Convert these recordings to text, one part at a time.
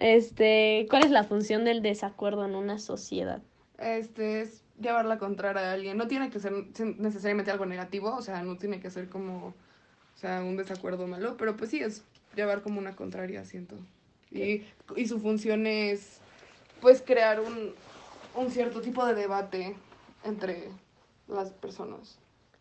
Este, ¿cuál es la función del desacuerdo en una sociedad? Este es llevar la contraria a alguien. No tiene que ser necesariamente algo negativo, o sea, no tiene que ser como, o sea, un desacuerdo malo, pero pues sí es llevar como una contraria, siento. Y, y su función es, pues, crear un, un cierto tipo de debate entre las personas.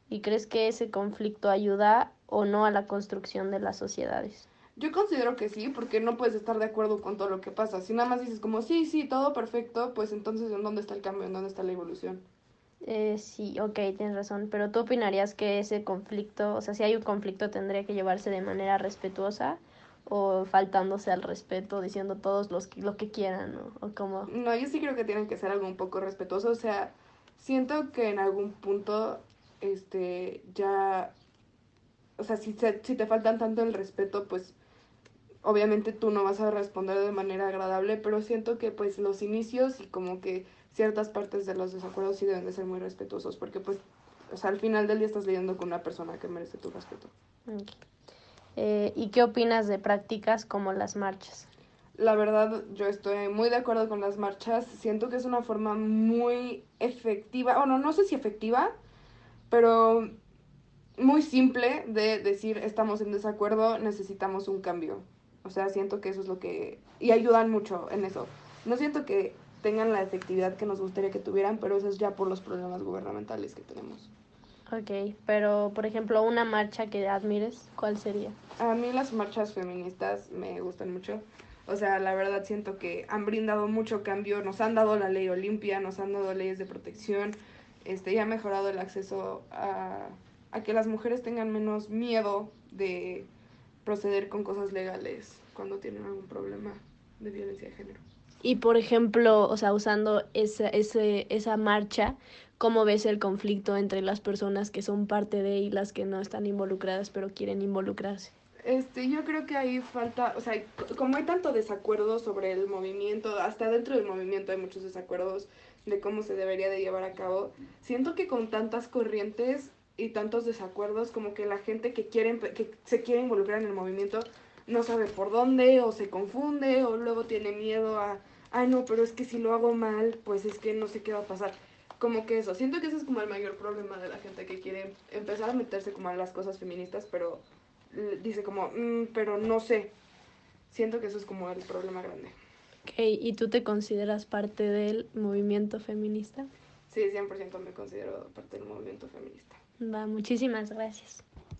¿Y crees que ese conflicto ayuda o no a la construcción de las sociedades? Yo considero que sí, porque no puedes estar de acuerdo con todo lo que pasa. Si nada más dices como, sí, sí, todo perfecto, pues entonces ¿en dónde está el cambio? ¿En dónde está la evolución? Eh, sí, ok, tienes razón, pero tú opinarías que ese conflicto, o sea, si hay un conflicto tendría que llevarse de manera respetuosa o faltándose al respeto, diciendo todos los lo que quieran, ¿no? O como... No, yo sí creo que tienen que ser algo un poco respetuoso, o sea, siento que en algún punto, este, ya, o sea, si, si te faltan tanto el respeto, pues obviamente tú no vas a responder de manera agradable, pero siento que pues los inicios y como que ciertas partes de los desacuerdos sí deben de ser muy respetuosos, porque pues, o sea, al final del día estás lidiando con una persona que merece tu respeto. Eh, ¿Y qué opinas de prácticas como las marchas? La verdad, yo estoy muy de acuerdo con las marchas. Siento que es una forma muy efectiva, bueno, no sé si efectiva, pero muy simple de decir estamos en desacuerdo, necesitamos un cambio. O sea, siento que eso es lo que... Y ayudan mucho en eso. No siento que tengan la efectividad que nos gustaría que tuvieran, pero eso es ya por los problemas gubernamentales que tenemos. Ok, pero por ejemplo, una marcha que admires, ¿cuál sería? A mí las marchas feministas me gustan mucho. O sea, la verdad siento que han brindado mucho cambio, nos han dado la ley Olimpia, nos han dado leyes de protección, este, y ha mejorado el acceso a, a que las mujeres tengan menos miedo de proceder con cosas legales cuando tienen algún problema de violencia de género. Y por ejemplo, o sea, usando esa, ese, esa marcha, ¿cómo ves el conflicto entre las personas que son parte de y las que no están involucradas pero quieren involucrarse? Este, yo creo que ahí falta, o sea, como hay tanto desacuerdo sobre el movimiento, hasta dentro del movimiento hay muchos desacuerdos de cómo se debería de llevar a cabo. Siento que con tantas corrientes y tantos desacuerdos, como que la gente que quiere, que se quiere involucrar en el movimiento no sabe por dónde o se confunde o luego tiene miedo a, ay no, pero es que si lo hago mal, pues es que no sé qué va a pasar. Como que eso, siento que ese es como el mayor problema de la gente que quiere empezar a meterse como en las cosas feministas, pero dice como, mm, pero no sé. Siento que eso es como el problema grande. Ok, ¿y tú te consideras parte del movimiento feminista? Sí, 100% me considero parte del movimiento feminista. Va, muchísimas gracias.